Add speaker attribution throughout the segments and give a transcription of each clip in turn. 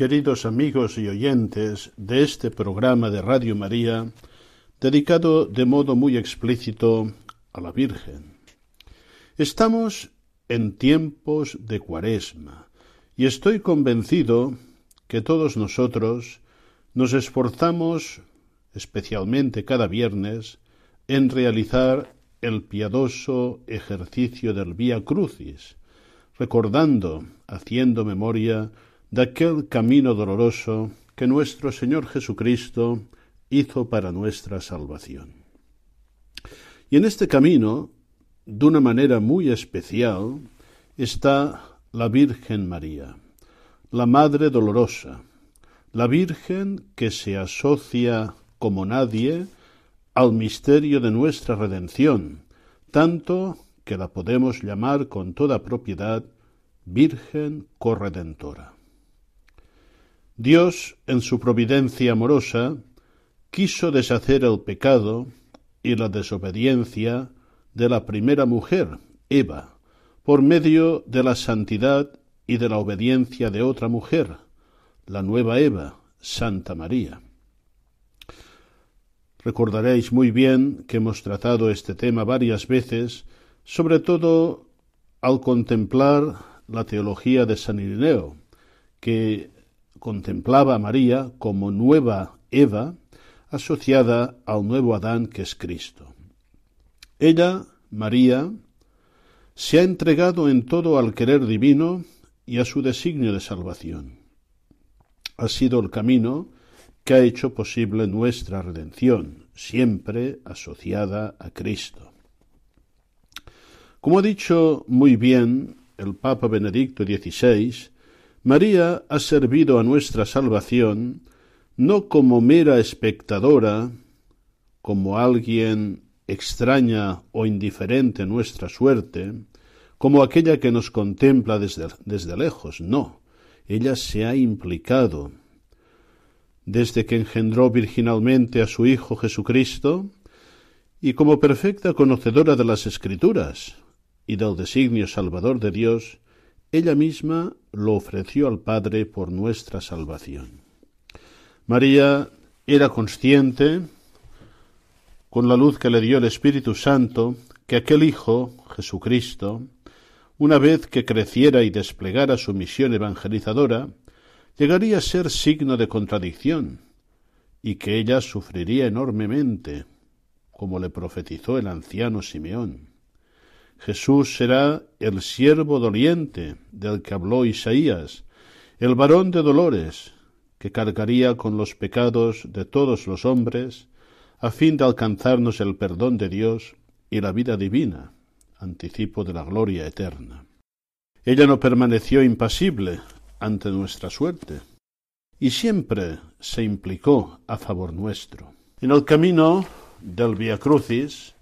Speaker 1: Queridos amigos y oyentes de este programa de Radio María, dedicado de modo muy explícito a la Virgen. Estamos en tiempos de cuaresma y estoy convencido que todos nosotros nos esforzamos, especialmente cada viernes, en realizar el piadoso ejercicio del Vía Crucis, recordando, haciendo memoria, de aquel camino doloroso que nuestro Señor Jesucristo hizo para nuestra salvación. Y en este camino, de una manera muy especial, está la Virgen María, la Madre Dolorosa, la Virgen que se asocia como nadie al misterio de nuestra redención, tanto que la podemos llamar con toda propiedad Virgen corredentora. Dios, en su providencia amorosa, quiso deshacer el pecado y la desobediencia de la primera mujer, Eva, por medio de la santidad y de la obediencia de otra mujer, la nueva Eva, Santa María. Recordaréis muy bien que hemos tratado este tema varias veces, sobre todo al contemplar la teología de San Irineo, que contemplaba a María como nueva Eva asociada al nuevo Adán que es Cristo. Ella, María, se ha entregado en todo al querer divino y a su designio de salvación. Ha sido el camino que ha hecho posible nuestra redención, siempre asociada a Cristo. Como ha dicho muy bien el Papa Benedicto XVI, María ha servido a nuestra salvación no como mera espectadora, como alguien extraña o indiferente nuestra suerte, como aquella que nos contempla desde, desde lejos, no. Ella se ha implicado. Desde que engendró virginalmente a su Hijo Jesucristo, y como perfecta conocedora de las Escrituras y del designio salvador de Dios, ella misma lo ofreció al Padre por nuestra salvación. María era consciente, con la luz que le dio el Espíritu Santo, que aquel Hijo, Jesucristo, una vez que creciera y desplegara su misión evangelizadora, llegaría a ser signo de contradicción, y que ella sufriría enormemente, como le profetizó el anciano Simeón. Jesús será el siervo doliente del que habló Isaías, el varón de dolores, que cargaría con los pecados de todos los hombres, a fin de alcanzarnos el perdón de Dios y la vida divina, anticipo de la gloria eterna. Ella no permaneció impasible ante nuestra suerte, y siempre se implicó a favor nuestro. En el camino del Via Crucis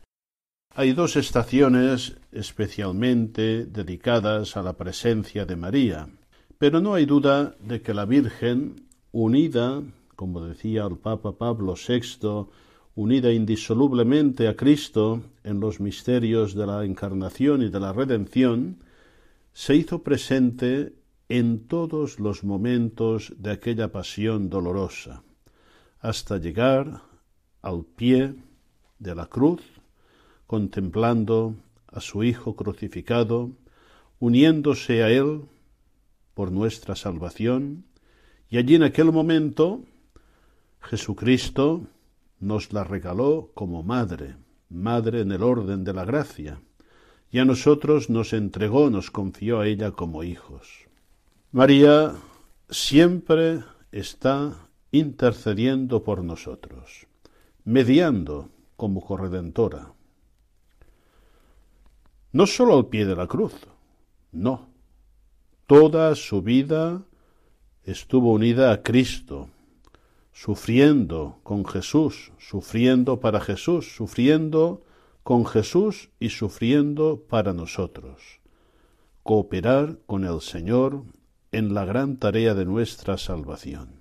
Speaker 1: hay dos estaciones especialmente dedicadas a la presencia de María, pero no hay duda de que la Virgen, unida, como decía el Papa Pablo VI, unida indisolublemente a Cristo en los misterios de la encarnación y de la redención, se hizo presente en todos los momentos de aquella pasión dolorosa, hasta llegar al pie de la cruz, contemplando a su Hijo crucificado, uniéndose a Él por nuestra salvación, y allí en aquel momento Jesucristo nos la regaló como madre, madre en el orden de la gracia, y a nosotros nos entregó, nos confió a ella como hijos. María siempre está intercediendo por nosotros, mediando como corredentora. No sólo al pie de la cruz, no. Toda su vida estuvo unida a Cristo, sufriendo con Jesús, sufriendo para Jesús, sufriendo con Jesús y sufriendo para nosotros. Cooperar con el Señor en la gran tarea de nuestra salvación.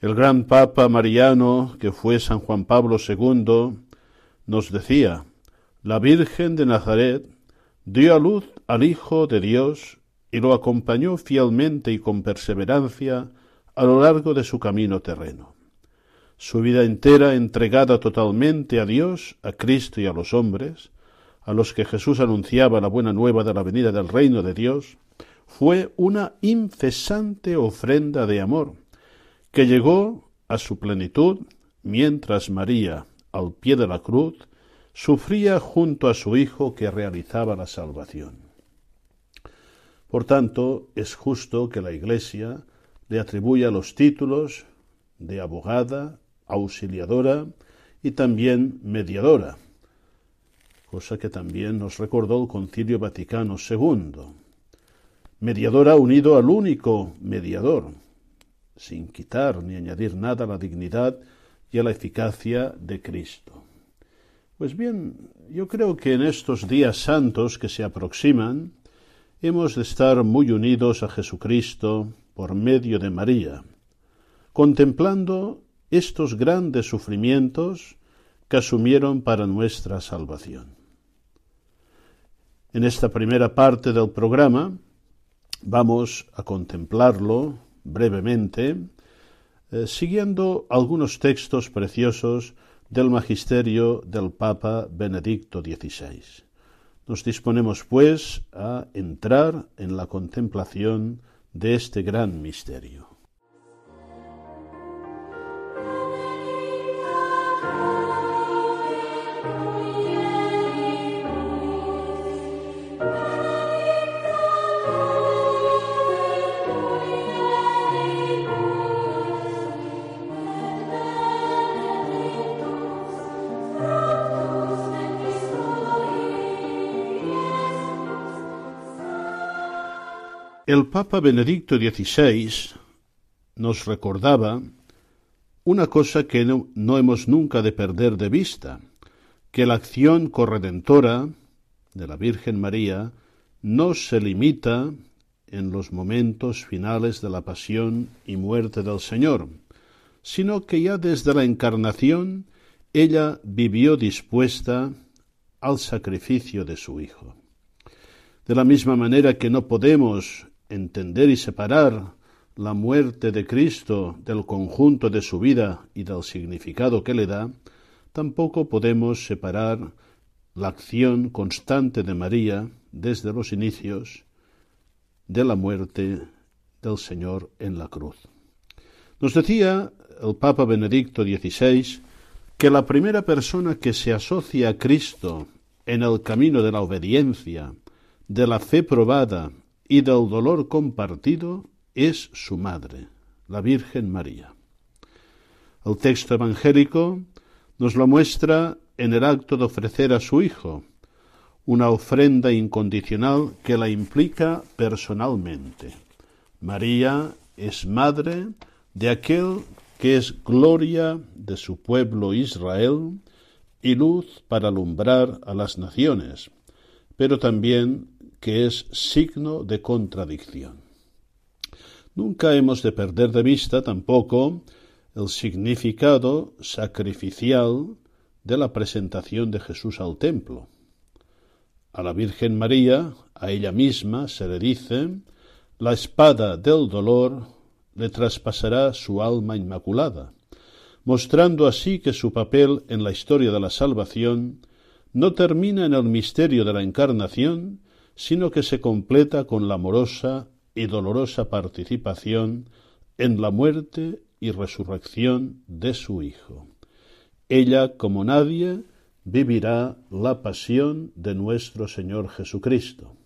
Speaker 1: El gran Papa Mariano, que fue San Juan Pablo II, nos decía, la Virgen de Nazaret dio a luz al Hijo de Dios y lo acompañó fielmente y con perseverancia a lo largo de su camino terreno. Su vida entera entregada totalmente a Dios, a Cristo y a los hombres, a los que Jesús anunciaba la buena nueva de la venida del reino de Dios, fue una incesante ofrenda de amor, que llegó a su plenitud mientras María, al pie de la cruz, sufría junto a su Hijo que realizaba la salvación. Por tanto, es justo que la Iglesia le atribuya los títulos de abogada, auxiliadora y también mediadora, cosa que también nos recordó el Concilio Vaticano II. Mediadora unido al único mediador, sin quitar ni añadir nada a la dignidad y a la eficacia de Cristo. Pues bien, yo creo que en estos días santos que se aproximan, hemos de estar muy unidos a Jesucristo por medio de María, contemplando estos grandes sufrimientos que asumieron para nuestra salvación. En esta primera parte del programa vamos a contemplarlo brevemente, eh, siguiendo algunos textos preciosos del magisterio del Papa Benedicto XVI. Nos disponemos, pues, a entrar en la contemplación de este gran misterio. El Papa Benedicto XVI nos recordaba una cosa que no, hemos nunca de perder de vista, que la acción corredentora de la Virgen María no se limita en los momentos finales de la pasión y muerte del Señor, sino que ya desde la encarnación ella vivió dispuesta al sacrificio de su Hijo. De la misma manera que no podemos entender y separar la muerte de Cristo del conjunto de su vida y del significado que le da, tampoco podemos separar la acción constante de María desde los inicios de la muerte del Señor en la cruz. Nos decía el Papa Benedicto XVI que la primera persona que se asocia a Cristo en el camino de la obediencia, de la fe probada y del dolor compartido es su madre, la Virgen María. El texto evangélico nos lo muestra en el acto de ofrecer a su Hijo, una ofrenda incondicional que la implica personalmente. María es madre de aquel que es gloria de su pueblo Israel y luz para alumbrar a las naciones, pero también que es signo de contradicción. Nunca hemos de perder de vista tampoco el significado sacrificial de la presentación de Jesús al templo. A la Virgen María, a ella misma, se le dice, la espada del dolor le traspasará su alma inmaculada, mostrando así que su papel en la historia de la salvación no termina en el misterio de la encarnación, sino que se completa con la amorosa y dolorosa participación en la muerte y resurrección de su Hijo. Ella, como nadie, vivirá la pasión de nuestro Señor Jesucristo.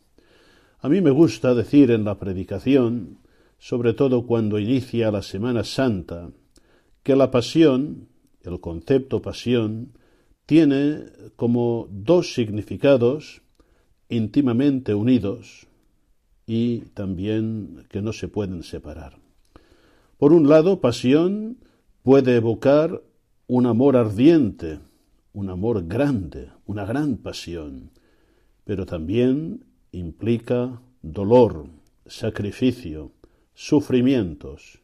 Speaker 1: A mí me gusta decir en la predicación, sobre todo cuando inicia la Semana Santa, que la pasión, el concepto pasión, tiene como dos significados íntimamente unidos y también que no se pueden separar. Por un lado, pasión puede evocar un amor ardiente, un amor grande, una gran pasión, pero también implica dolor, sacrificio, sufrimientos,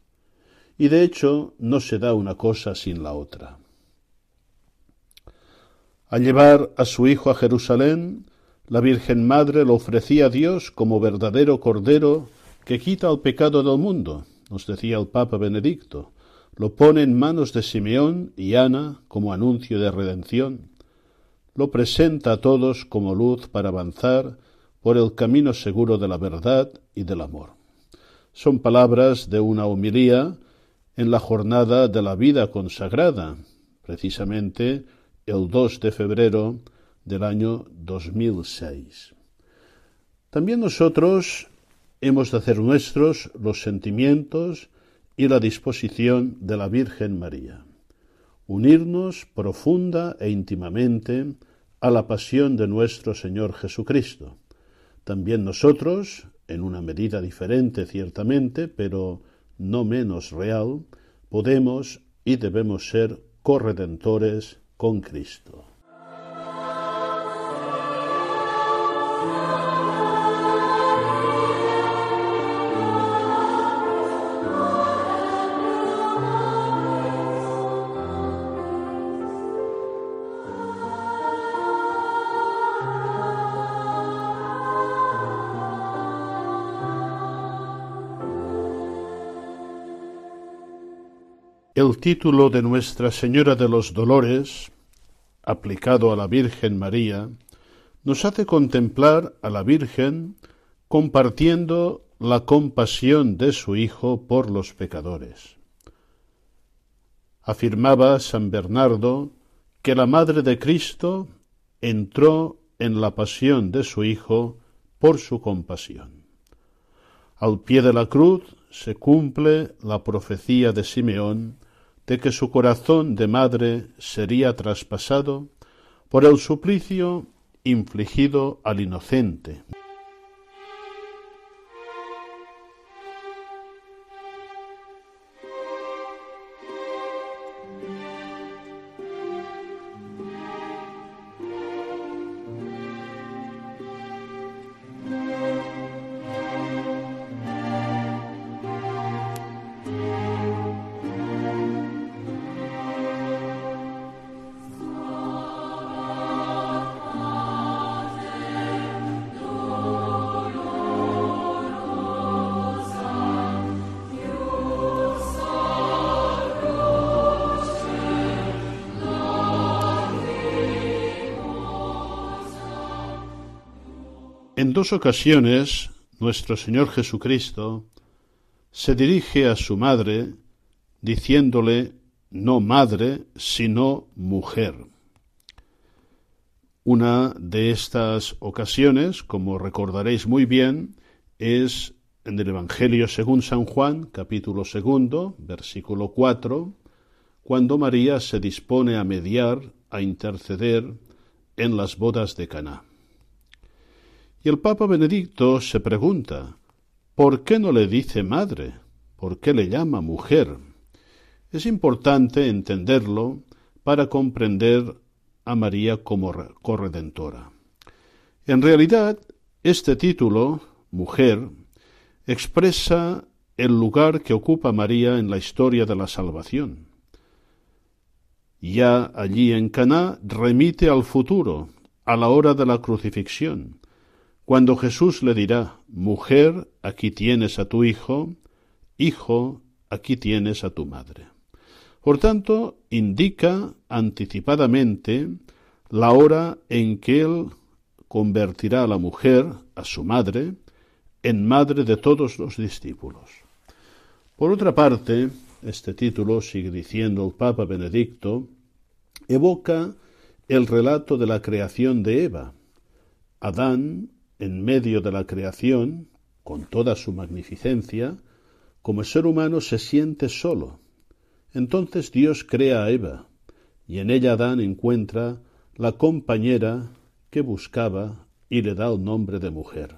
Speaker 1: y de hecho no se da una cosa sin la otra. Al llevar a su hijo a Jerusalén, la Virgen Madre lo ofrecía a Dios como verdadero Cordero que quita el pecado del mundo, nos decía el Papa Benedicto, lo pone en manos de Simeón y Ana como anuncio de redención, lo presenta a todos como luz para avanzar por el camino seguro de la verdad y del amor. Son palabras de una homilía en la jornada de la vida consagrada, precisamente el 2 de febrero del año 2006. También nosotros hemos de hacer nuestros los sentimientos y la disposición de la Virgen María, unirnos profunda e íntimamente a la pasión de nuestro Señor Jesucristo. También nosotros, en una medida diferente ciertamente, pero no menos real, podemos y debemos ser corredentores con Cristo. El título de Nuestra Señora de los Dolores, aplicado a la Virgen María, nos hace contemplar a la Virgen compartiendo la compasión de su Hijo por los pecadores. Afirmaba San Bernardo que la Madre de Cristo entró en la pasión de su Hijo por su compasión. Al pie de la cruz se cumple la profecía de Simeón de que su corazón de madre sería traspasado por el suplicio infligido al inocente. En dos ocasiones nuestro Señor Jesucristo se dirige a su madre diciéndole no madre, sino mujer. Una de estas ocasiones, como recordaréis muy bien, es en el Evangelio según San Juan, capítulo segundo, versículo cuatro, cuando María se dispone a mediar, a interceder en las bodas de Caná. Y el Papa Benedicto se pregunta, ¿por qué no le dice madre? ¿Por qué le llama mujer? Es importante entenderlo para comprender a María como corredentora. En realidad, este título, mujer, expresa el lugar que ocupa María en la historia de la salvación. ya allí en Caná remite al futuro, a la hora de la crucifixión, cuando Jesús le dirá, Mujer, aquí tienes a tu hijo, Hijo, aquí tienes a tu madre. Por tanto, indica anticipadamente la hora en que él convertirá a la mujer, a su madre, en madre de todos los discípulos. Por otra parte, este título, sigue diciendo el Papa Benedicto, evoca el relato de la creación de Eva. Adán, en medio de la creación, con toda su magnificencia, como ser humano se siente solo. Entonces Dios crea a Eva, y en ella Adán encuentra la compañera que buscaba y le da el nombre de mujer.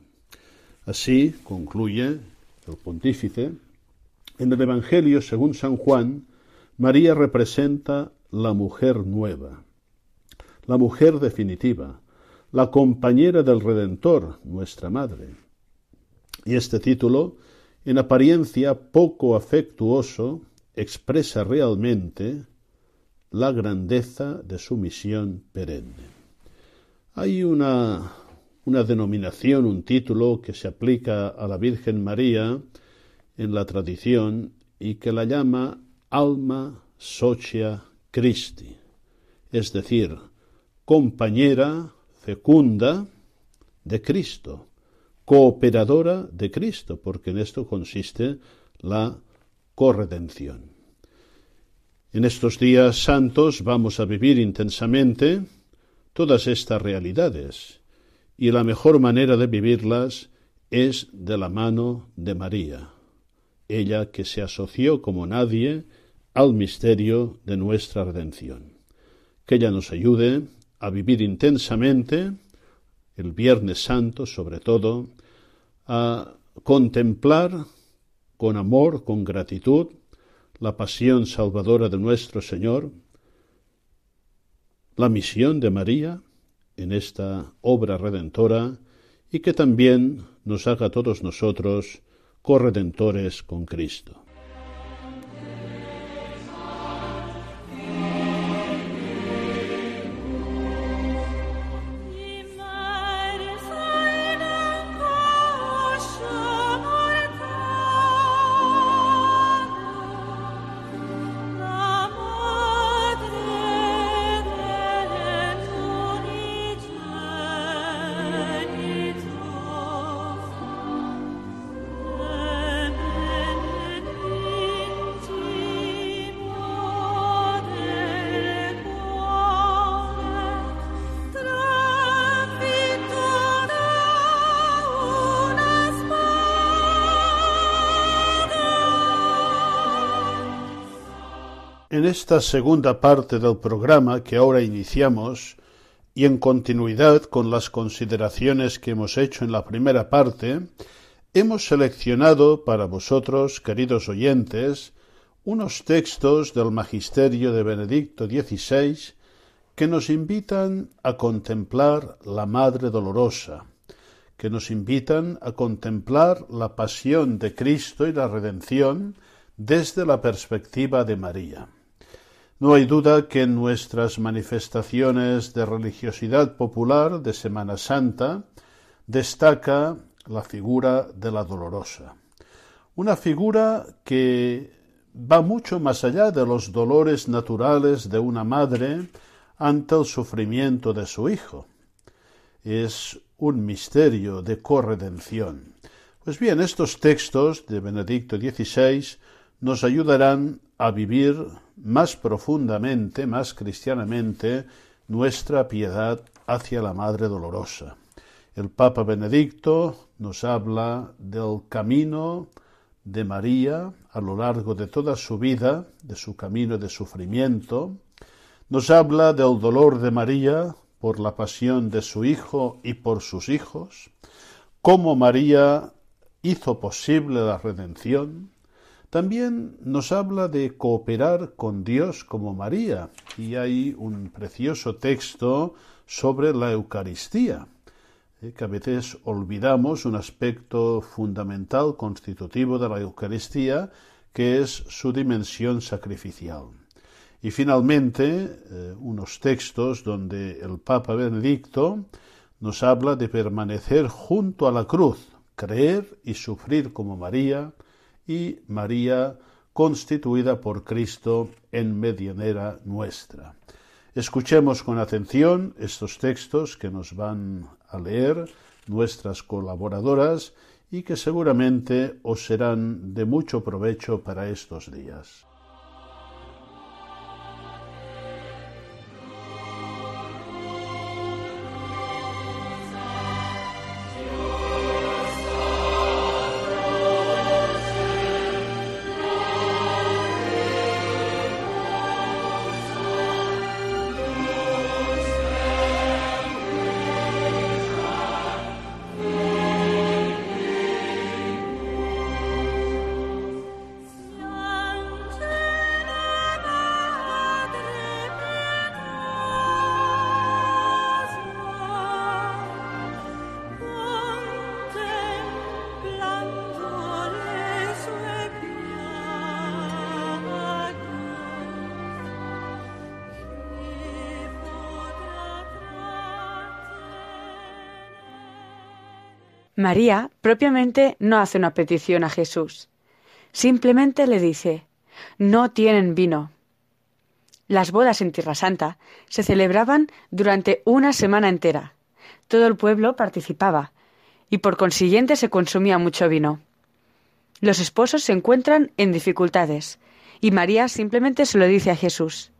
Speaker 1: Así concluye el pontífice, en el Evangelio según San Juan, María representa la mujer nueva, la mujer definitiva, la compañera del Redentor, nuestra Madre. Y este título, en apariencia poco afectuoso, expresa realmente la grandeza de su misión perenne. Hay una, una denominación, un título que se aplica a la Virgen María en la tradición y que la llama alma socia Christi, es decir, compañera fecunda de Cristo, cooperadora de Cristo, porque en esto consiste la corredención. En estos días santos vamos a vivir intensamente todas estas realidades, y la mejor manera de vivirlas es de la mano de María, ella que se asoció como nadie al misterio de nuestra redención. Que ella nos ayude a vivir intensamente el Viernes Santo, sobre todo, a contemplar con amor, con gratitud, la pasión salvadora de nuestro Señor, la misión de María en esta obra redentora y que también nos haga a todos nosotros corredentores con Cristo. Esta segunda parte del programa que ahora iniciamos, y en continuidad con las consideraciones que hemos hecho en la primera parte, hemos seleccionado para vosotros, queridos oyentes, unos textos del Magisterio de Benedicto XVI que nos invitan a contemplar la Madre Dolorosa, que nos invitan a contemplar la pasión de Cristo y la redención desde la perspectiva de María. No hay duda que en nuestras manifestaciones de religiosidad popular de Semana Santa destaca la figura de la dolorosa. Una figura que va mucho más allá de los dolores naturales de una madre ante el sufrimiento de su hijo. Es un misterio de corredención. Pues bien, estos textos de Benedicto XVI nos ayudarán a vivir más profundamente, más cristianamente, nuestra piedad hacia la Madre Dolorosa. El Papa Benedicto nos habla del camino de María a lo largo de toda su vida, de su camino de sufrimiento, nos habla del dolor de María por la pasión de su Hijo y por sus hijos, cómo María hizo posible la redención, también nos habla de cooperar con Dios como María, y hay un precioso texto sobre la Eucaristía, eh, que a veces olvidamos un aspecto fundamental constitutivo de la Eucaristía, que es su dimensión sacrificial. Y finalmente, eh, unos textos donde el Papa Benedicto nos habla de permanecer junto a la cruz, creer y sufrir como María, y María constituida por Cristo en medianera nuestra. Escuchemos con atención estos textos que nos van a leer nuestras colaboradoras y que seguramente os serán de mucho provecho para estos días.
Speaker 2: María propiamente no hace una petición a Jesús. Simplemente le dice, no tienen vino. Las bodas en Tierra Santa se celebraban durante una semana entera. Todo el pueblo participaba y por consiguiente se consumía mucho vino. Los esposos se encuentran en dificultades y María simplemente se lo dice a Jesús.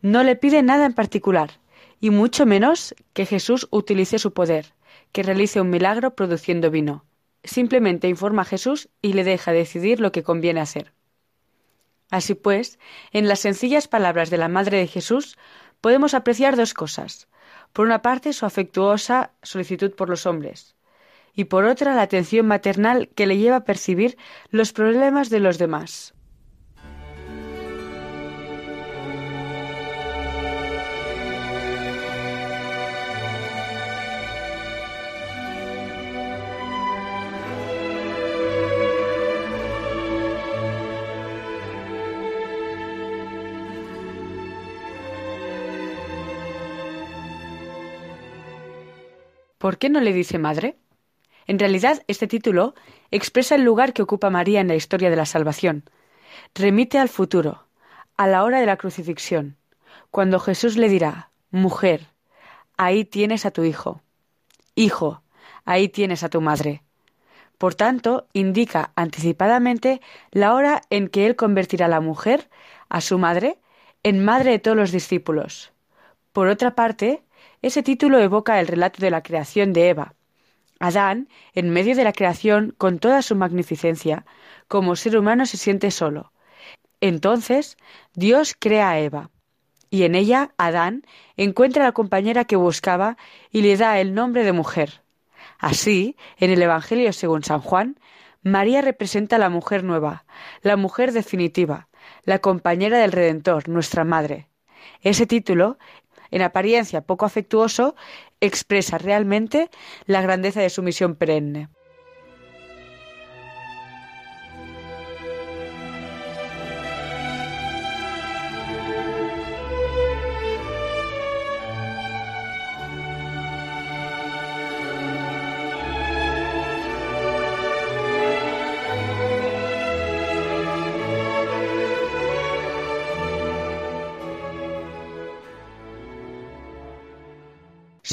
Speaker 2: No le pide nada en particular y mucho menos que Jesús utilice su poder que realice un milagro produciendo vino. Simplemente informa a Jesús y le deja decidir lo que conviene hacer. Así pues, en las sencillas palabras de la Madre de Jesús podemos apreciar dos cosas. Por una parte, su afectuosa solicitud por los hombres, y por otra, la atención maternal que le lleva a percibir los problemas de los demás. ¿Por qué no le dice madre? En realidad, este título expresa el lugar que ocupa María en la historia de la salvación. Remite al futuro, a la hora de la crucifixión, cuando Jesús le dirá, Mujer, ahí tienes a tu hijo. Hijo, ahí tienes a tu madre. Por tanto, indica anticipadamente la hora en que él convertirá a la mujer, a su madre, en madre de todos los discípulos. Por otra parte, ese título evoca el relato de la creación de Eva. Adán, en medio de la creación, con toda su magnificencia, como ser humano se siente solo. Entonces, Dios crea a Eva, y en ella Adán encuentra a la compañera que buscaba y le da el nombre de mujer. Así, en el Evangelio según San Juan, María representa a la mujer nueva, la mujer definitiva, la compañera del Redentor, nuestra madre. Ese título en apariencia poco afectuoso, expresa realmente la grandeza de su misión perenne.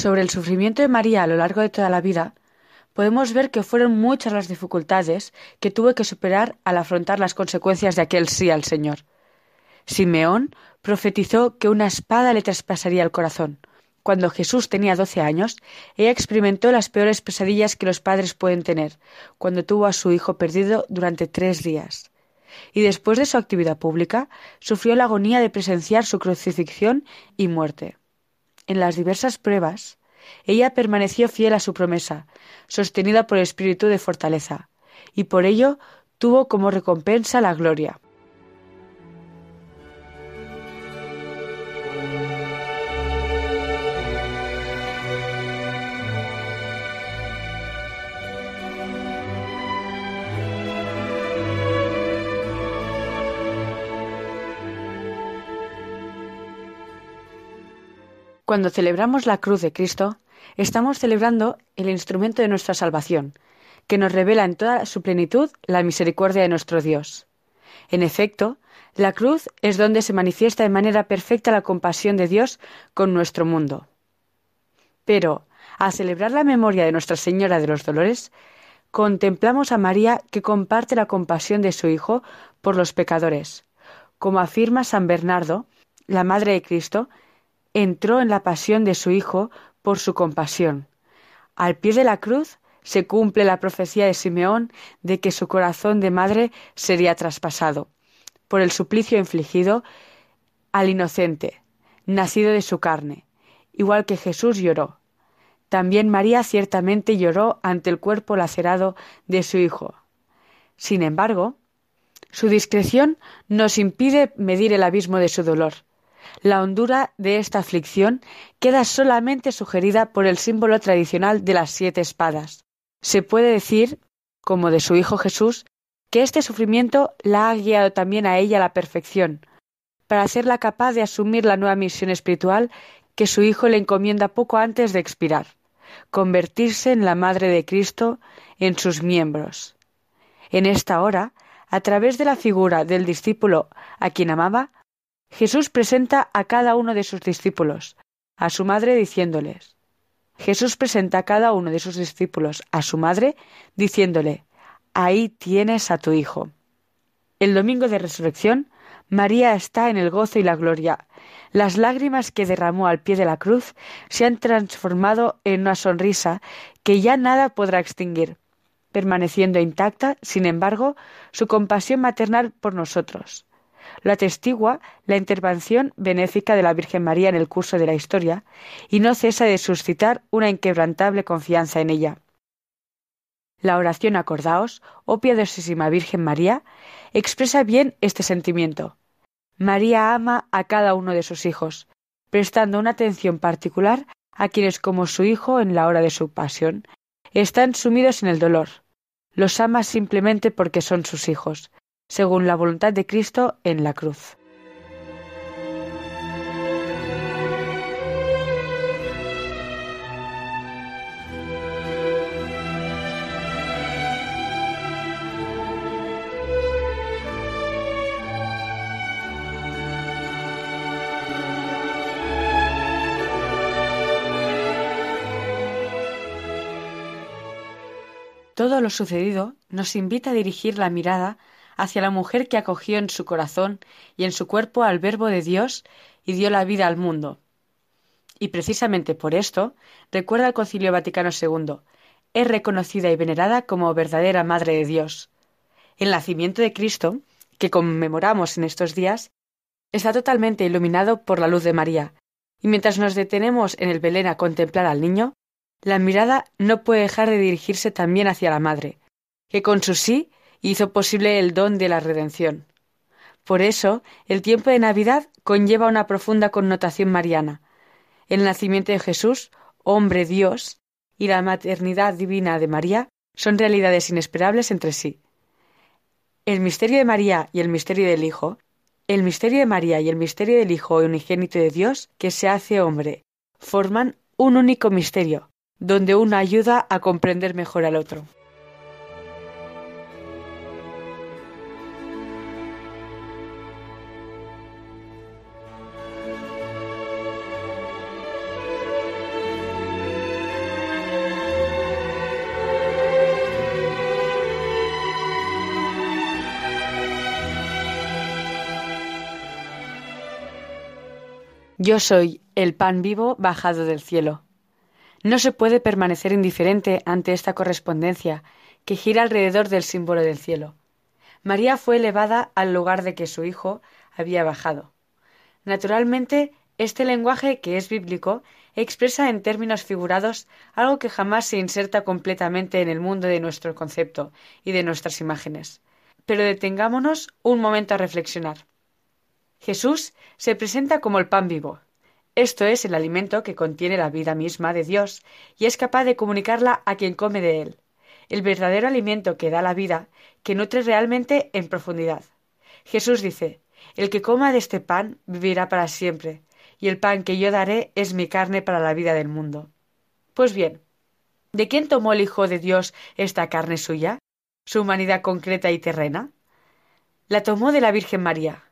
Speaker 2: Sobre el sufrimiento de María a lo largo de toda la vida, podemos ver que fueron muchas las dificultades que tuvo que superar al afrontar las consecuencias de aquel sí al Señor. Simeón profetizó que una espada le traspasaría el corazón. Cuando Jesús tenía doce años, ella experimentó las peores pesadillas que los padres pueden tener, cuando tuvo a su hijo perdido durante tres días. Y después de su actividad pública, sufrió la agonía de presenciar su crucifixión y muerte. En las diversas pruebas, ella permaneció fiel a su promesa, sostenida por el espíritu de fortaleza, y por ello tuvo como recompensa la gloria. Cuando celebramos la cruz de Cristo, estamos celebrando el instrumento de nuestra salvación, que nos revela en toda su plenitud la misericordia de nuestro Dios. En efecto, la cruz es donde se manifiesta de manera perfecta la compasión de Dios con nuestro mundo. Pero, al celebrar la memoria de Nuestra Señora de los Dolores, contemplamos a María que comparte la compasión de su Hijo por los pecadores. Como afirma San Bernardo, la Madre de Cristo entró en la pasión de su Hijo por su compasión. Al pie de la cruz se cumple la profecía de Simeón de que su corazón de madre sería traspasado por el suplicio infligido al inocente, nacido de su carne, igual que Jesús lloró. También María ciertamente lloró ante el cuerpo lacerado de su Hijo. Sin embargo, su discreción nos impide medir el abismo de su dolor. La hondura de esta aflicción queda solamente sugerida por el símbolo tradicional de las siete espadas. Se puede decir, como de su Hijo Jesús, que este sufrimiento la ha guiado también a ella a la perfección, para hacerla capaz de asumir la nueva misión espiritual que su Hijo le encomienda poco antes de expirar convertirse en la Madre de Cristo en sus miembros. En esta hora, a través de la figura del discípulo a quien amaba, Jesús presenta a cada uno de sus discípulos, a su madre diciéndoles, Jesús presenta a cada uno de sus discípulos a su madre diciéndole, ahí tienes a tu hijo. El domingo de resurrección, María está en el gozo y la gloria. Las lágrimas que derramó al pie de la cruz se han transformado en una sonrisa que ya nada podrá extinguir, permaneciendo intacta, sin embargo, su compasión maternal por nosotros. Lo atestigua la intervención benéfica de la Virgen María en el curso de la historia, y no cesa de suscitar una inquebrantable confianza en ella. La oración Acordaos, oh piadosísima Virgen María, expresa bien este sentimiento. María ama a cada uno de sus hijos, prestando una atención particular a quienes como su hijo en la hora de su pasión están sumidos en el dolor. Los ama simplemente porque son sus hijos, según la voluntad de Cristo en la cruz. Todo lo sucedido nos invita a dirigir la mirada hacia la mujer que acogió en su corazón y en su cuerpo al Verbo de Dios y dio la vida al mundo. Y precisamente por esto, recuerda el Concilio Vaticano II, es reconocida y venerada como verdadera Madre de Dios. El nacimiento de Cristo, que conmemoramos en estos días, está totalmente iluminado por la luz de María, y mientras nos detenemos en el Belén a contemplar al niño, la mirada no puede dejar de dirigirse también hacia la Madre, que con su sí hizo posible el don de la redención. Por eso, el tiempo de Navidad conlleva una profunda connotación mariana. El nacimiento de Jesús, hombre Dios, y la maternidad divina de María son realidades inesperables entre sí. El misterio de María y el misterio del Hijo, el misterio de María y el misterio del Hijo unigénito de Dios, que se hace hombre, forman un único misterio, donde uno ayuda a comprender mejor al otro. Yo soy el pan vivo bajado del cielo. No se puede permanecer indiferente ante esta correspondencia que gira alrededor del símbolo del cielo. María fue elevada al lugar de que su Hijo había bajado. Naturalmente, este lenguaje, que es bíblico, expresa en términos figurados algo que jamás se inserta completamente en el mundo de nuestro concepto y de nuestras imágenes. Pero detengámonos un momento a reflexionar. Jesús se presenta como el pan vivo, esto es el alimento que contiene la vida misma de Dios y es capaz de comunicarla a quien come de él. El verdadero alimento que da la vida, que nutre realmente en profundidad. Jesús dice, El que coma de este pan vivirá para siempre, y el pan que yo daré es mi carne para la vida del mundo. Pues bien, ¿de quién tomó el Hijo de Dios esta carne suya, su humanidad concreta y terrena? La tomó de la Virgen María.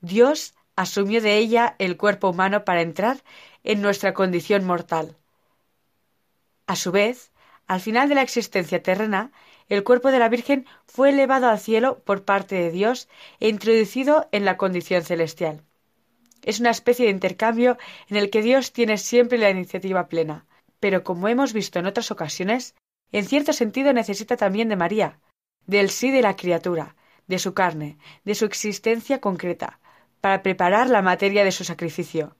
Speaker 2: Dios asumió de ella el cuerpo humano para entrar en nuestra condición mortal. A su vez, al final de la existencia terrena, el cuerpo de la Virgen fue elevado al cielo por parte de Dios e introducido en la condición celestial. Es una especie de intercambio en el que Dios tiene siempre la iniciativa plena, pero como hemos visto en otras ocasiones, en cierto sentido necesita también de María, del sí de la criatura, de su carne, de su existencia concreta, para preparar la materia de su sacrificio,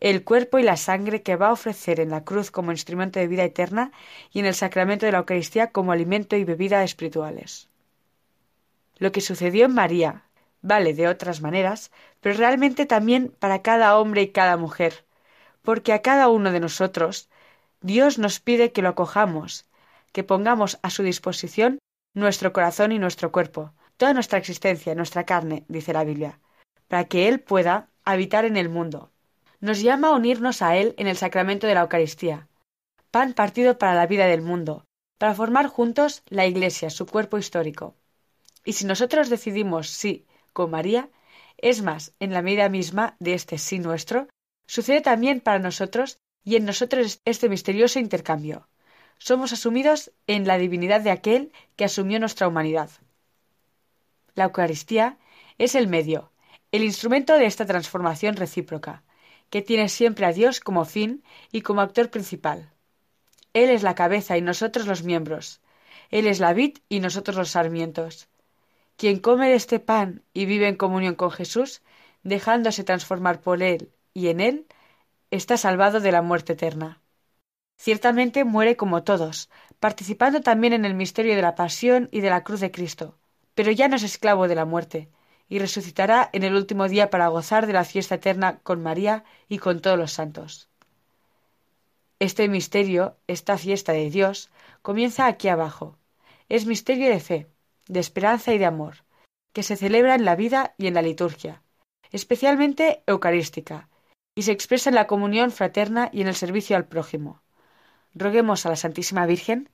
Speaker 2: el cuerpo y la sangre que va a ofrecer en la cruz como instrumento de vida eterna y en el sacramento de la Eucaristía como alimento y bebida espirituales. Lo que sucedió en María vale de otras maneras, pero realmente también para cada hombre y cada mujer, porque a cada uno de nosotros Dios nos pide que lo acojamos, que pongamos a su disposición nuestro corazón y nuestro cuerpo, toda nuestra existencia, nuestra carne, dice la Biblia, para que Él pueda habitar en el mundo, nos llama a unirnos a Él en el sacramento de la Eucaristía, pan partido para la vida del mundo, para formar juntos la Iglesia, su cuerpo histórico. Y si nosotros decidimos sí con María, es más, en la medida misma de este sí nuestro, sucede también para nosotros y en nosotros este misterioso intercambio. Somos asumidos en la divinidad de aquel que asumió nuestra humanidad. La Eucaristía es el medio, el instrumento de esta transformación recíproca, que tiene siempre a Dios como fin y como actor principal. Él es la cabeza y nosotros los miembros. Él es la vid y nosotros los sarmientos. Quien come este pan y vive en comunión con Jesús, dejándose transformar por Él y en Él, está salvado de la muerte eterna. Ciertamente muere como todos, participando también en el misterio de la pasión y de la cruz de Cristo, pero ya no es esclavo de la muerte, y resucitará en el último día para gozar de la fiesta eterna con María y con todos los santos. Este misterio, esta fiesta de Dios, comienza aquí abajo. Es misterio de fe, de esperanza y de amor, que se celebra en la vida y en la liturgia, especialmente eucarística, y se expresa en la comunión fraterna y en el servicio al prójimo. Roguemos a la Santísima Virgen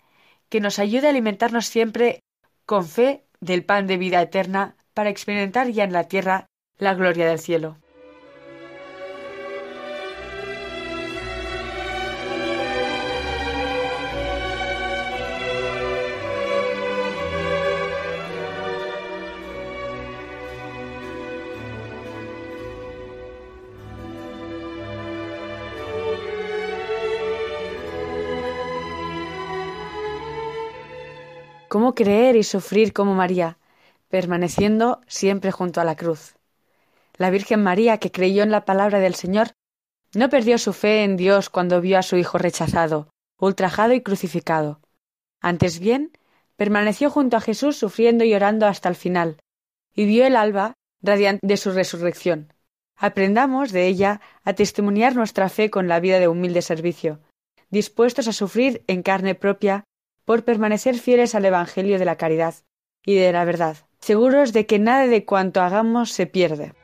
Speaker 2: que nos ayude a alimentarnos siempre con fe del pan de vida eterna para experimentar ya en la tierra la gloria del cielo. ¿Cómo creer y sufrir como María? Permaneciendo siempre junto a la cruz. La Virgen María, que creyó en la palabra del Señor, no perdió su fe en Dios cuando vio a su Hijo rechazado, ultrajado y crucificado. Antes bien, permaneció junto a Jesús sufriendo y orando hasta el final, y vio el alba radiante de su resurrección. Aprendamos de ella a testimoniar nuestra fe con la vida de humilde servicio, dispuestos a sufrir en carne propia por permanecer fieles al Evangelio de la caridad y de la verdad seguros de que nada de cuanto hagamos se pierde.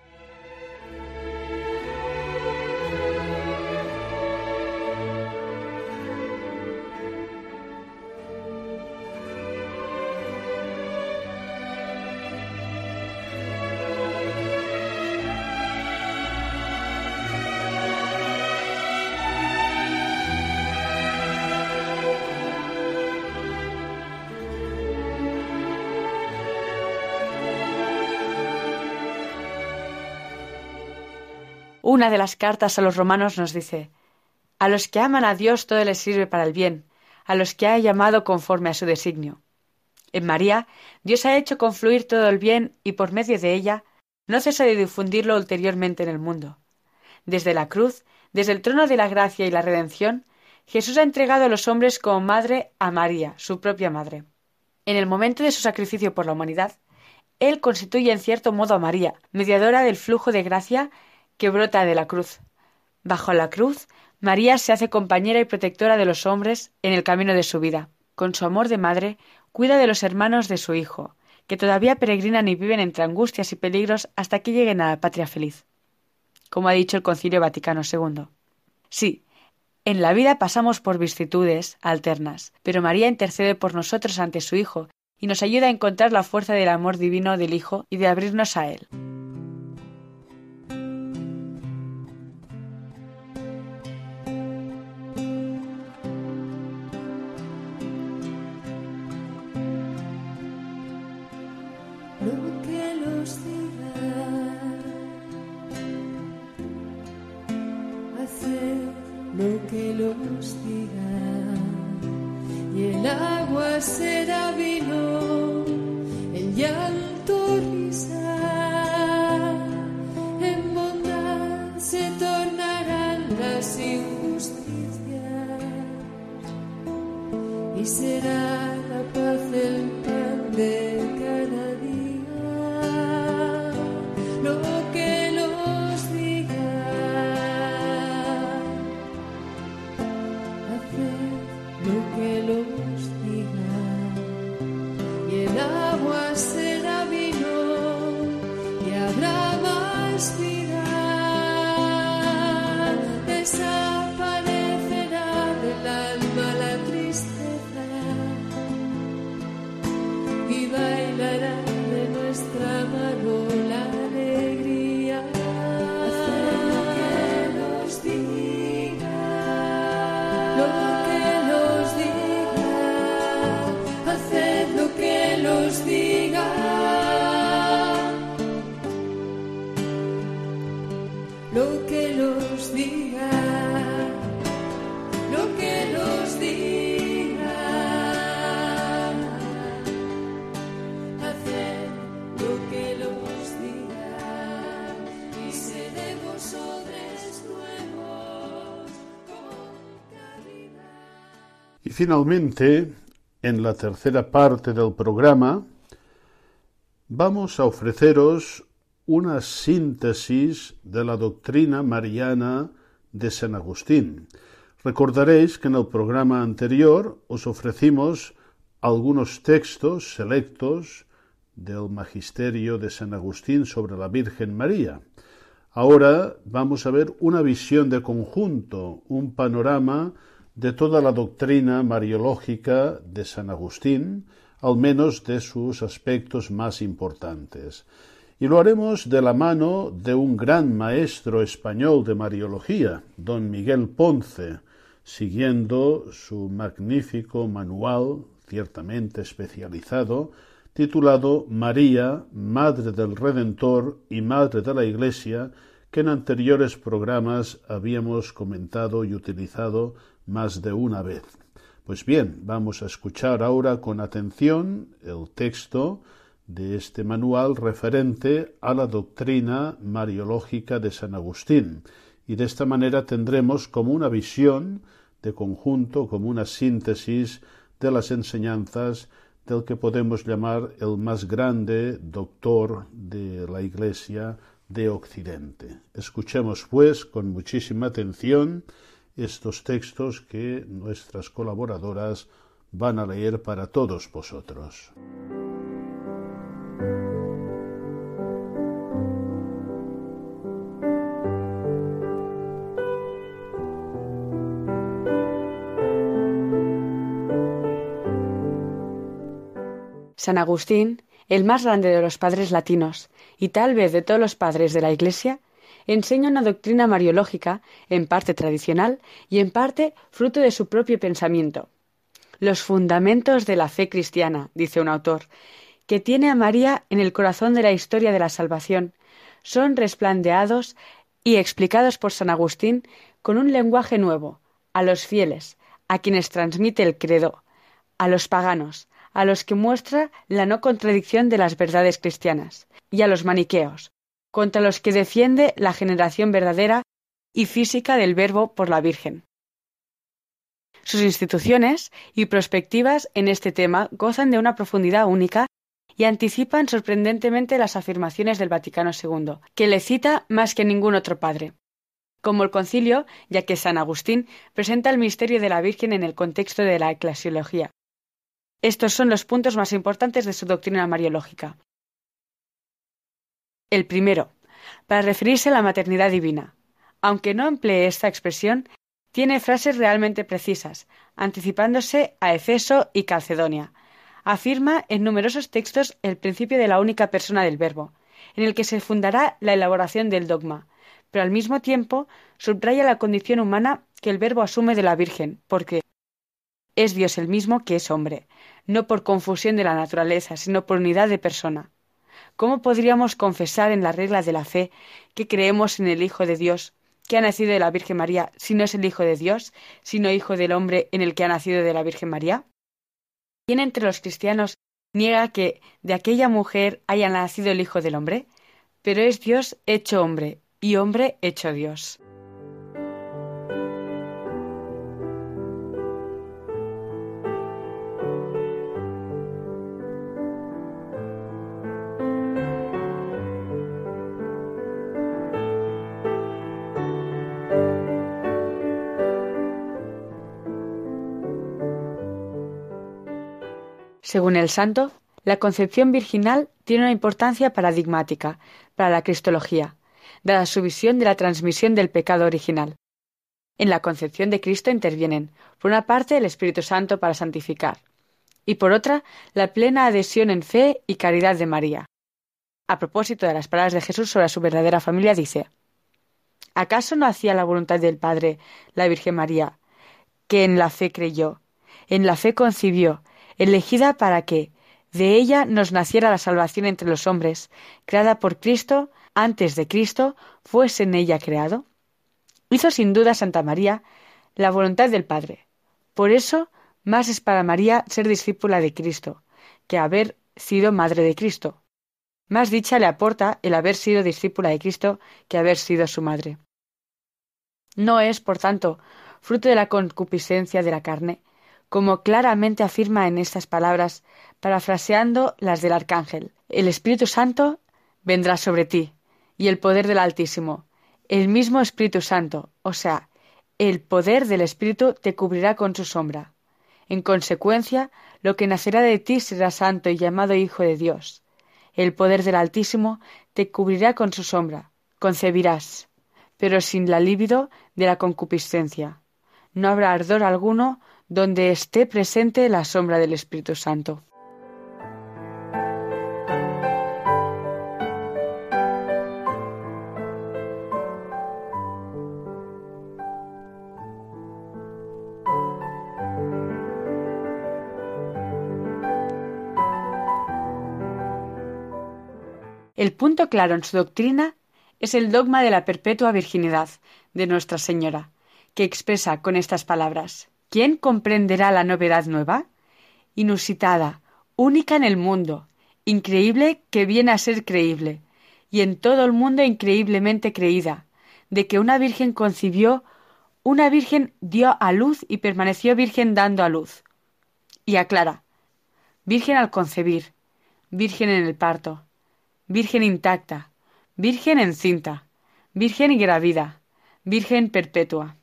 Speaker 2: Una de las cartas a los romanos nos dice A los que aman a Dios todo les sirve para el bien, a los que ha llamado conforme a su designio. En María, Dios ha hecho confluir todo el bien y por medio de ella no cesa de difundirlo ulteriormente en el mundo. Desde la cruz, desde el trono de la gracia y la redención, Jesús ha entregado a los hombres como madre a María, su propia madre. En el momento de su sacrificio por la humanidad, Él constituye en cierto modo a María, mediadora del flujo de gracia que brota de la cruz. Bajo la cruz, María se hace compañera y protectora de los hombres en el camino de su vida. Con su amor de madre, cuida de los hermanos de su Hijo, que todavía peregrinan y viven entre angustias y peligros hasta que lleguen a la patria feliz. como ha dicho el Concilio Vaticano II. Sí, en la vida pasamos por vicisitudes alternas, pero María intercede por nosotros ante su Hijo y nos ayuda a encontrar la fuerza del amor divino del Hijo y de abrirnos a Él.
Speaker 1: Finalmente, en la tercera parte del programa, vamos a ofreceros una síntesis de la doctrina mariana de San Agustín. Recordaréis que en el programa anterior os ofrecimos algunos textos selectos del Magisterio de San Agustín sobre la Virgen María. Ahora vamos a ver una visión de conjunto, un panorama de toda la doctrina mariológica de San Agustín, al menos de sus aspectos más importantes. Y lo haremos de la mano de un gran maestro español de Mariología, don Miguel Ponce, siguiendo su magnífico manual, ciertamente especializado, titulado María, Madre del Redentor y Madre de la Iglesia, que en anteriores programas habíamos comentado y utilizado más de una vez. Pues bien, vamos a escuchar ahora con atención el texto de este manual referente a la doctrina mariológica de San Agustín, y de esta manera tendremos como una visión de conjunto, como una síntesis de las enseñanzas del que podemos llamar el más grande doctor de la Iglesia de Occidente. Escuchemos, pues, con muchísima atención estos textos que nuestras colaboradoras van a leer para todos vosotros.
Speaker 2: San Agustín, el más grande de los padres latinos y tal vez de todos los padres de la Iglesia, enseña una doctrina mariológica, en parte tradicional y en parte fruto de su propio pensamiento. Los fundamentos de la fe cristiana, dice un autor, que tiene a María en el corazón de la historia de la salvación, son resplandeados y explicados por San Agustín con un lenguaje nuevo, a los fieles, a quienes transmite el credo, a los paganos, a los que muestra la no contradicción de las verdades cristianas, y a los maniqueos, contra los que defiende la generación verdadera y física del Verbo por la Virgen. Sus instituciones y perspectivas en este tema gozan de una profundidad única y anticipan sorprendentemente las afirmaciones del Vaticano II, que le cita más que ningún otro padre. Como el concilio, ya que San Agustín presenta el misterio de la Virgen en el contexto de la eclesiología. Estos son los puntos más importantes de su doctrina mariológica. El primero, para referirse a la maternidad divina. Aunque no emplee esta expresión, tiene frases realmente precisas, anticipándose a Efeso y Calcedonia. Afirma en numerosos textos el principio de la única persona del Verbo, en el que se fundará la elaboración del dogma, pero al mismo tiempo subraya la condición humana que el Verbo asume de la Virgen, porque es Dios el mismo que es hombre, no por confusión de la naturaleza, sino por unidad de persona. ¿Cómo podríamos confesar en la regla de la fe que creemos en el Hijo de Dios, que ha nacido de la Virgen María, si no es el Hijo de Dios, sino Hijo del hombre en el que ha nacido de la Virgen María? ¿Quién entre los cristianos niega que de aquella mujer haya nacido el Hijo del hombre? Pero es Dios hecho hombre, y hombre hecho Dios. Según el santo, la concepción virginal tiene una importancia paradigmática para la cristología, dada su visión de la transmisión del pecado original. En la concepción de Cristo intervienen, por una parte, el Espíritu Santo para santificar, y por otra, la plena adhesión en fe y caridad de María. A propósito de las palabras de Jesús sobre su verdadera familia, dice ¿Acaso no hacía la voluntad del Padre la Virgen María, que en la fe creyó, en la fe concibió, elegida para que de ella nos naciera la salvación entre los hombres, creada por Cristo, antes de Cristo, fuese en ella creado? Hizo sin duda Santa María la voluntad del Padre. Por eso, más es para María ser discípula de Cristo, que haber sido madre de Cristo. Más dicha le aporta el haber sido discípula de Cristo que haber sido su madre. No es, por tanto, fruto de la concupiscencia de la carne, como claramente afirma en estas palabras, parafraseando las del Arcángel. El Espíritu Santo vendrá sobre ti, y el poder del Altísimo. El mismo Espíritu Santo, o sea, el poder del Espíritu te cubrirá con su sombra. En consecuencia, lo que nacerá de ti será santo y llamado Hijo de Dios. El poder del Altísimo te cubrirá con su sombra. Concebirás, pero sin la líbido de la concupiscencia. No habrá ardor alguno donde esté presente la sombra del Espíritu Santo. El punto claro en su doctrina es el dogma de la perpetua virginidad de Nuestra Señora, que expresa con estas palabras ¿Quién comprenderá la novedad nueva? Inusitada, única en el mundo, increíble que viene a ser creíble, y en todo el mundo increíblemente creída, de que una virgen concibió, una virgen dio a luz y permaneció virgen dando a luz. Y aclara, virgen al concebir, virgen en el parto, virgen intacta, virgen encinta, virgen y gravida, virgen perpetua.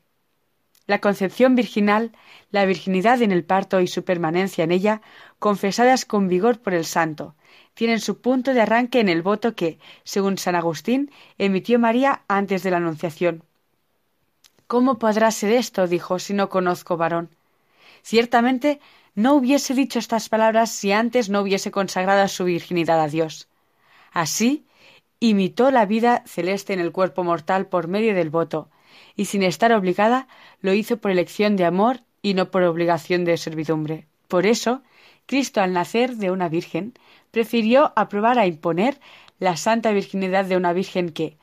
Speaker 2: La concepción virginal, la virginidad en el parto y su permanencia en ella, confesadas con vigor por el santo, tienen su punto de arranque en el voto que, según San Agustín, emitió María antes de la Anunciación. ¿Cómo podrá ser esto? dijo, si no conozco varón. Ciertamente no hubiese dicho estas palabras si antes no hubiese consagrado su virginidad a Dios. Así, imitó la vida celeste en el cuerpo mortal por medio del voto, y sin estar obligada, lo hizo por elección de amor y no por obligación de servidumbre. Por eso, Cristo, al nacer de una virgen, prefirió aprobar a imponer la santa virginidad de una virgen que,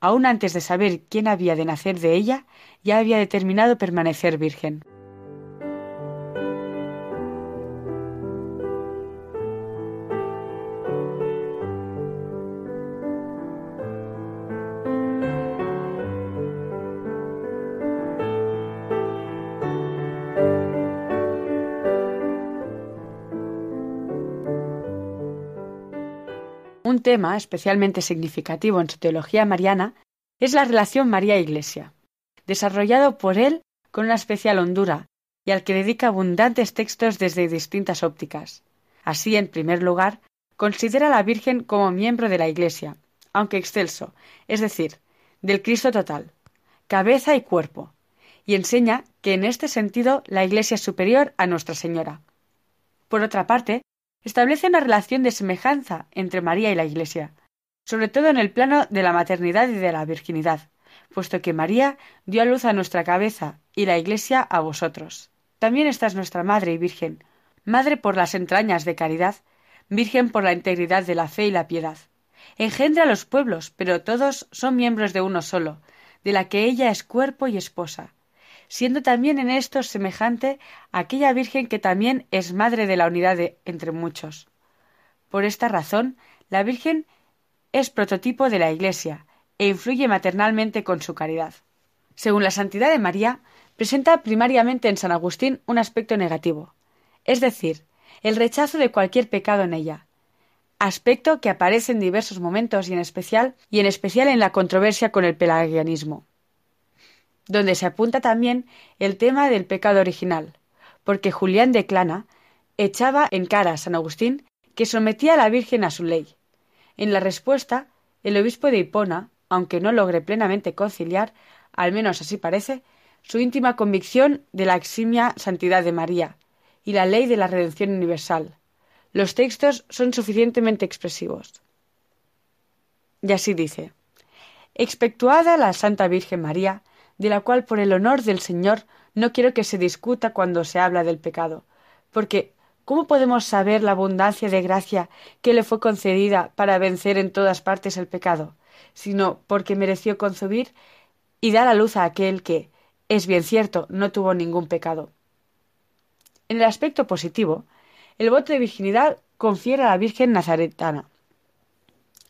Speaker 2: aun antes de saber quién había de nacer de ella, ya había determinado permanecer virgen. Un tema especialmente significativo en su teología mariana es la relación María-Iglesia, desarrollado por él con una especial hondura y al que dedica abundantes textos desde distintas ópticas. Así, en primer lugar, considera a la Virgen como miembro de la Iglesia, aunque excelso, es decir, del Cristo total, cabeza y cuerpo, y enseña que en este sentido la Iglesia es superior a Nuestra Señora. Por otra parte, establece una relación de semejanza entre María y la Iglesia, sobre todo en el plano de la maternidad y de la virginidad, puesto que María dio a luz a nuestra cabeza y la Iglesia a vosotros. También esta es nuestra Madre y Virgen, Madre por las entrañas de caridad, Virgen por la integridad de la fe y la piedad. Engendra a los pueblos, pero todos son miembros de uno solo, de la que ella es cuerpo y esposa, siendo también en esto semejante a aquella Virgen que también es madre de la unidad entre muchos. Por esta razón, la Virgen es prototipo de la Iglesia e influye maternalmente con su caridad. Según la santidad de María, presenta primariamente en San Agustín un aspecto negativo, es decir, el rechazo de cualquier pecado en ella, aspecto que aparece en diversos momentos y en especial y en especial en la controversia con el pelagianismo donde se apunta también el tema del pecado original, porque Julián de Clana echaba en cara a San Agustín que sometía a la Virgen a su ley. En la respuesta, el obispo de Hipona, aunque no logre plenamente conciliar, al menos así parece, su íntima convicción de la eximia santidad de María y la ley de la redención universal. Los textos son suficientemente expresivos. Y así dice Expectuada la Santa Virgen María, de la cual por el honor del Señor no quiero que se discuta cuando se habla del pecado, porque ¿cómo podemos saber la abundancia de gracia que le fue concedida para vencer en todas partes el pecado, sino porque mereció concebir y dar a luz a aquel que, es bien cierto, no tuvo ningún pecado? En el aspecto positivo, el voto de virginidad confiere a la Virgen Nazaretana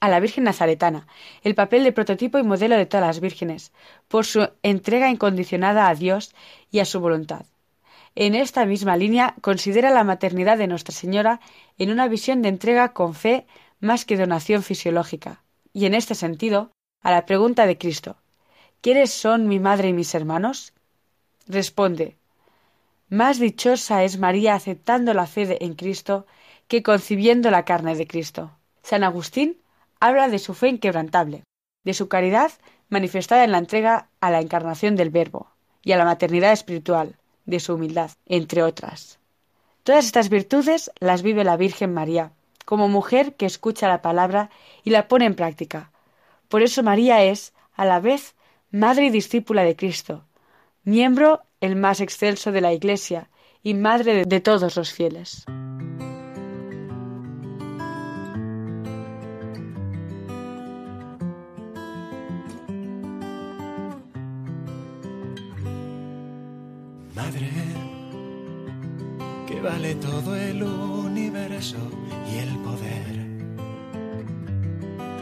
Speaker 2: a la Virgen Nazaretana, el papel de prototipo y modelo de todas las vírgenes, por su entrega incondicionada a Dios y a su voluntad. En esta misma línea considera la maternidad de Nuestra Señora en una visión de entrega con fe más que donación fisiológica. Y en este sentido, a la pregunta de Cristo, ¿quiénes son mi madre y mis hermanos? Responde, más dichosa es María aceptando la fe en Cristo que concibiendo la carne de Cristo. San Agustín habla de su fe inquebrantable, de su caridad manifestada en la entrega a la encarnación del Verbo y a la maternidad espiritual, de su humildad, entre otras. Todas estas virtudes las vive la Virgen María, como mujer que escucha la palabra y la pone en práctica. Por eso María es, a la vez, madre y discípula de Cristo, miembro el más excelso de la Iglesia y madre de todos los fieles.
Speaker 3: Todo el universo y el poder.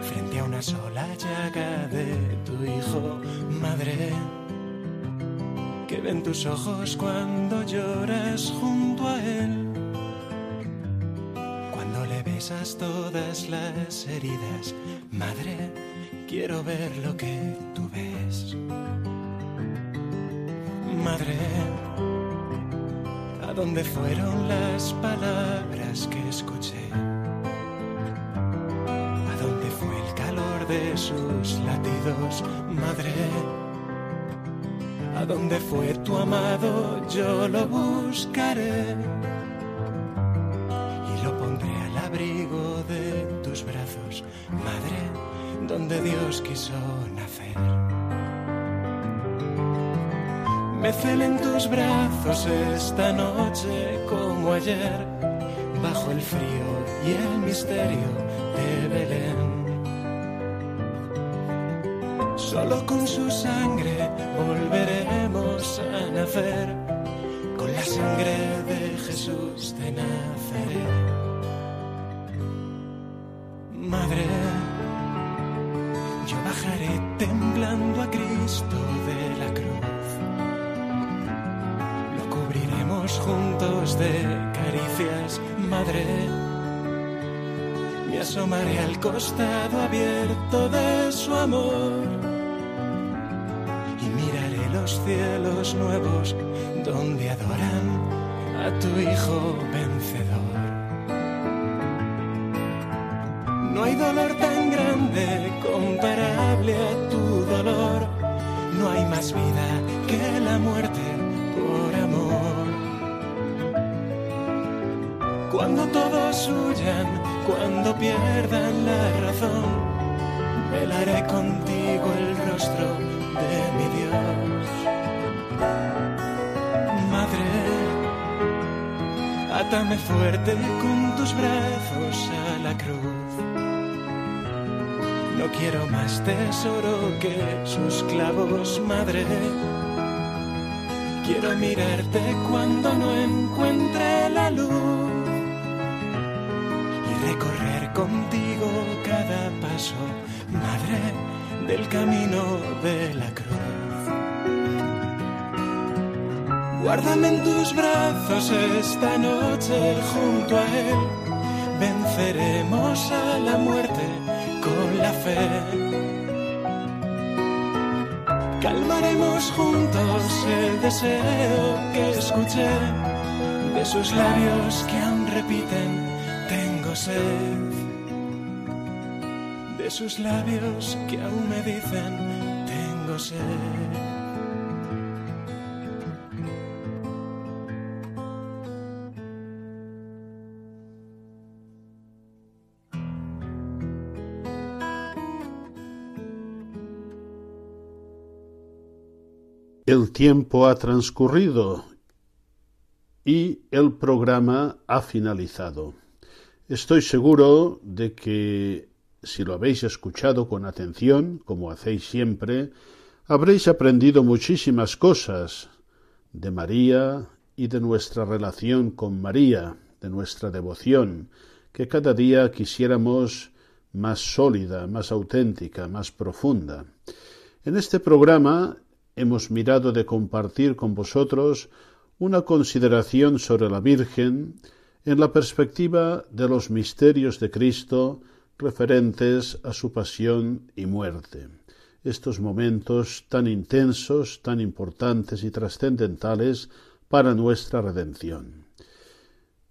Speaker 3: Frente a una sola llaga de tu hijo, madre, que ven tus ojos cuando lloras junto a él. Cuando le besas todas las heridas, madre, quiero ver lo que tú ves. Madre, dónde fueron las palabras que escuché? ¿A dónde fue el calor de sus latidos, madre? ¿A dónde fue tu amado? Yo lo buscaré y lo pondré al abrigo de tus brazos, madre, donde Dios quiso nacer. Me celen tus brazos esta noche como ayer, bajo el frío y el misterio de Belén. Solo con su sangre volveremos a nacer, con la sangre de Jesús de Nazaret. Madre, yo bajaré temblando a Cristo de juntos de caricias, madre. Me asomaré al costado abierto de su amor y miraré los cielos nuevos donde adoran a tu Hijo vencedor. Cuando pierdan la razón, velaré contigo el rostro de mi Dios. Madre, átame fuerte con tus brazos a la cruz. No quiero más tesoro que sus clavos, madre. Quiero mirarte cuando no encuentre la luz contigo cada paso, madre, del camino de la cruz. Guárdame en tus brazos esta noche junto a Él. Venceremos a la muerte con la fe. Calmaremos juntos el deseo que escuché de sus labios que aún repiten, tengo sed. De sus labios que aún me dicen, tengo sed.
Speaker 1: El tiempo ha transcurrido y el programa ha finalizado. Estoy seguro de que si lo habéis escuchado con atención, como hacéis siempre, habréis aprendido muchísimas cosas de María y de nuestra relación con María, de nuestra devoción, que cada día quisiéramos más sólida, más auténtica, más profunda. En este programa hemos mirado de compartir con vosotros una consideración sobre la Virgen en la perspectiva de los misterios de Cristo referentes a su pasión y muerte. Estos momentos tan intensos, tan importantes y trascendentales para nuestra redención.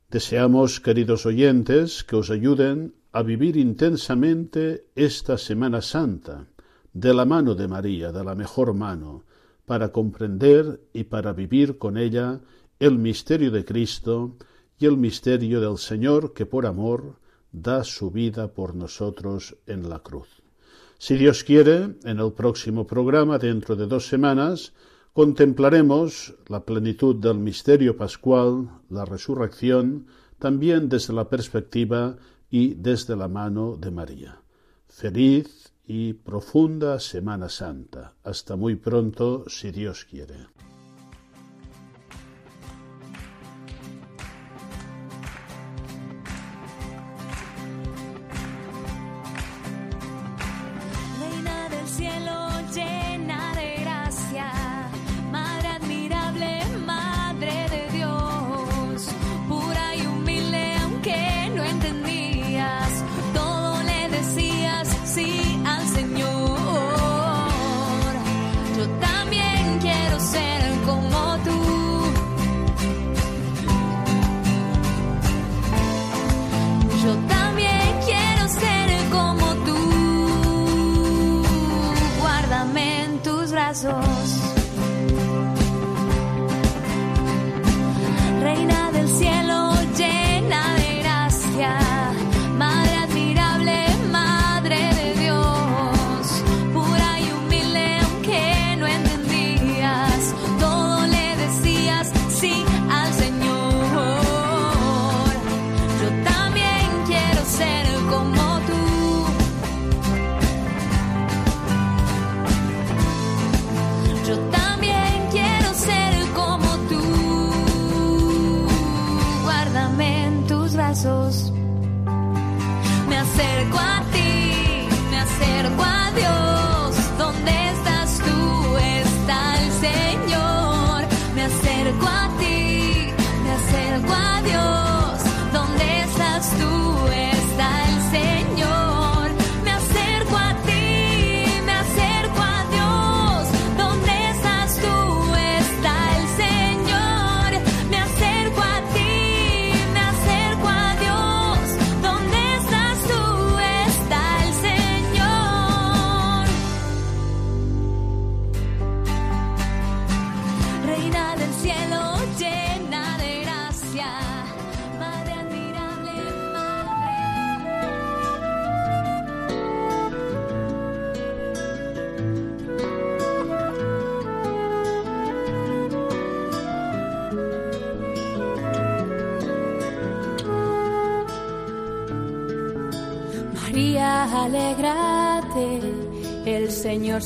Speaker 1: Deseamos, queridos oyentes, que os ayuden a vivir intensamente esta Semana Santa, de la mano de María, de la mejor mano, para comprender y para vivir con ella el misterio de Cristo y el misterio del Señor que por amor da su vida por nosotros en la cruz. Si Dios quiere, en el próximo programa, dentro de dos semanas, contemplaremos la plenitud del misterio pascual, la resurrección, también desde la perspectiva y desde la mano de María. Feliz y profunda Semana Santa. Hasta muy pronto, si Dios quiere.
Speaker 4: Tus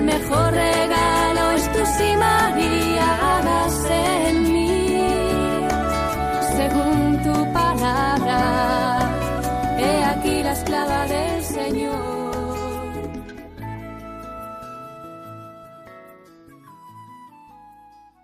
Speaker 4: El mejor rey